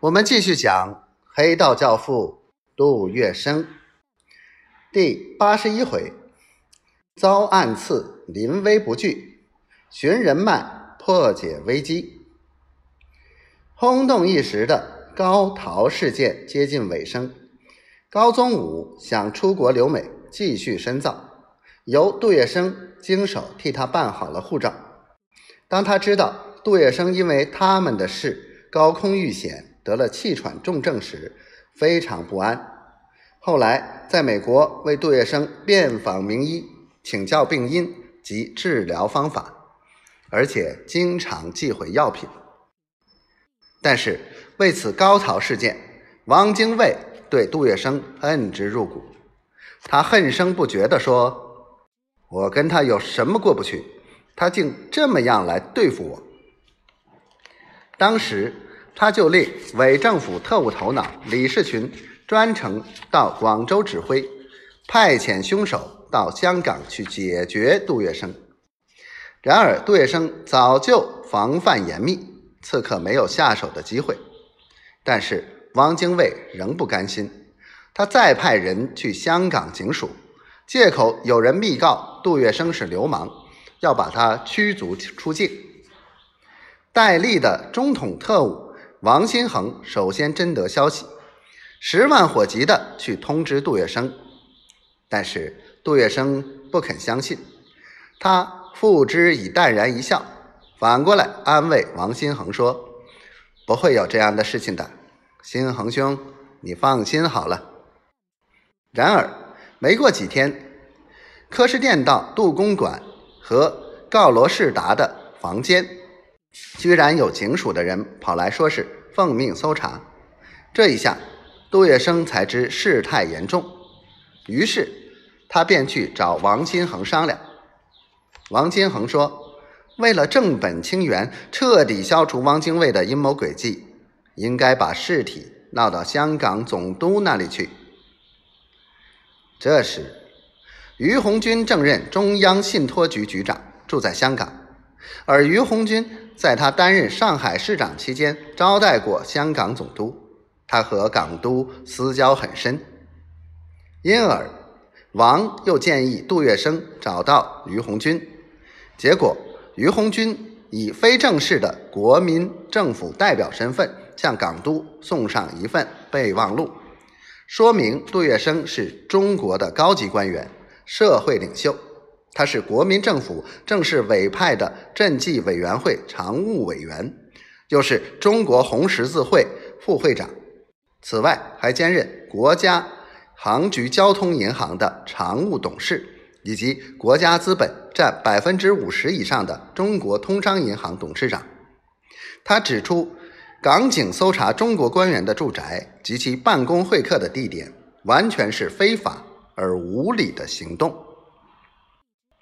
我们继续讲黑道教父杜月笙第八十一回：遭暗刺，临危不惧，寻人脉，破解危机。轰动一时的高陶事件接近尾声，高宗武想出国留美，继续深造，由杜月笙经手替他办好了护照。当他知道杜月笙因为他们的事高空遇险。得了气喘重症时，非常不安。后来在美国为杜月笙遍访名医，请教病因及治疗方法，而且经常寄回药品。但是为此高潮事件，汪精卫对杜月笙恨之入骨。他恨声不绝地说：“我跟他有什么过不去？他竟这么样来对付我。”当时。他就令伪政府特务头脑李士群专程到广州指挥，派遣凶手到香港去解决杜月笙。然而杜月笙早就防范严密，刺客没有下手的机会。但是汪精卫仍不甘心，他再派人去香港警署，借口有人密告杜月笙是流氓，要把他驱逐出境。戴笠的中统特务。王新恒首先征得消息，十万火急的去通知杜月笙，但是杜月笙不肯相信，他付之以淡然一笑，反过来安慰王新恒说：“不会有这样的事情的，新恒兄，你放心好了。”然而没过几天，柯世店道杜公馆和告罗士达的房间。居然有警署的人跑来说是奉命搜查，这一下杜月笙才知事态严重，于是他便去找王金恒商量。王金恒说：“为了正本清源，彻底消除汪精卫的阴谋诡计，应该把事体闹到香港总督那里去。”这时，于鸿钧正任中央信托局局长，住在香港。而于鸿钧在他担任上海市长期间招待过香港总督，他和港督私交很深，因而王又建议杜月笙找到于鸿钧，结果于鸿钧以非正式的国民政府代表身份向港督送上一份备忘录，说明杜月笙是中国的高级官员、社会领袖。他是国民政府正式委派的赈济委员会常务委员，又是中国红十字会副会长。此外，还兼任国家航局交通银行的常务董事，以及国家资本占百分之五十以上的中国通商银行董事长。他指出，港警搜查中国官员的住宅及其办公会客的地点，完全是非法而无理的行动。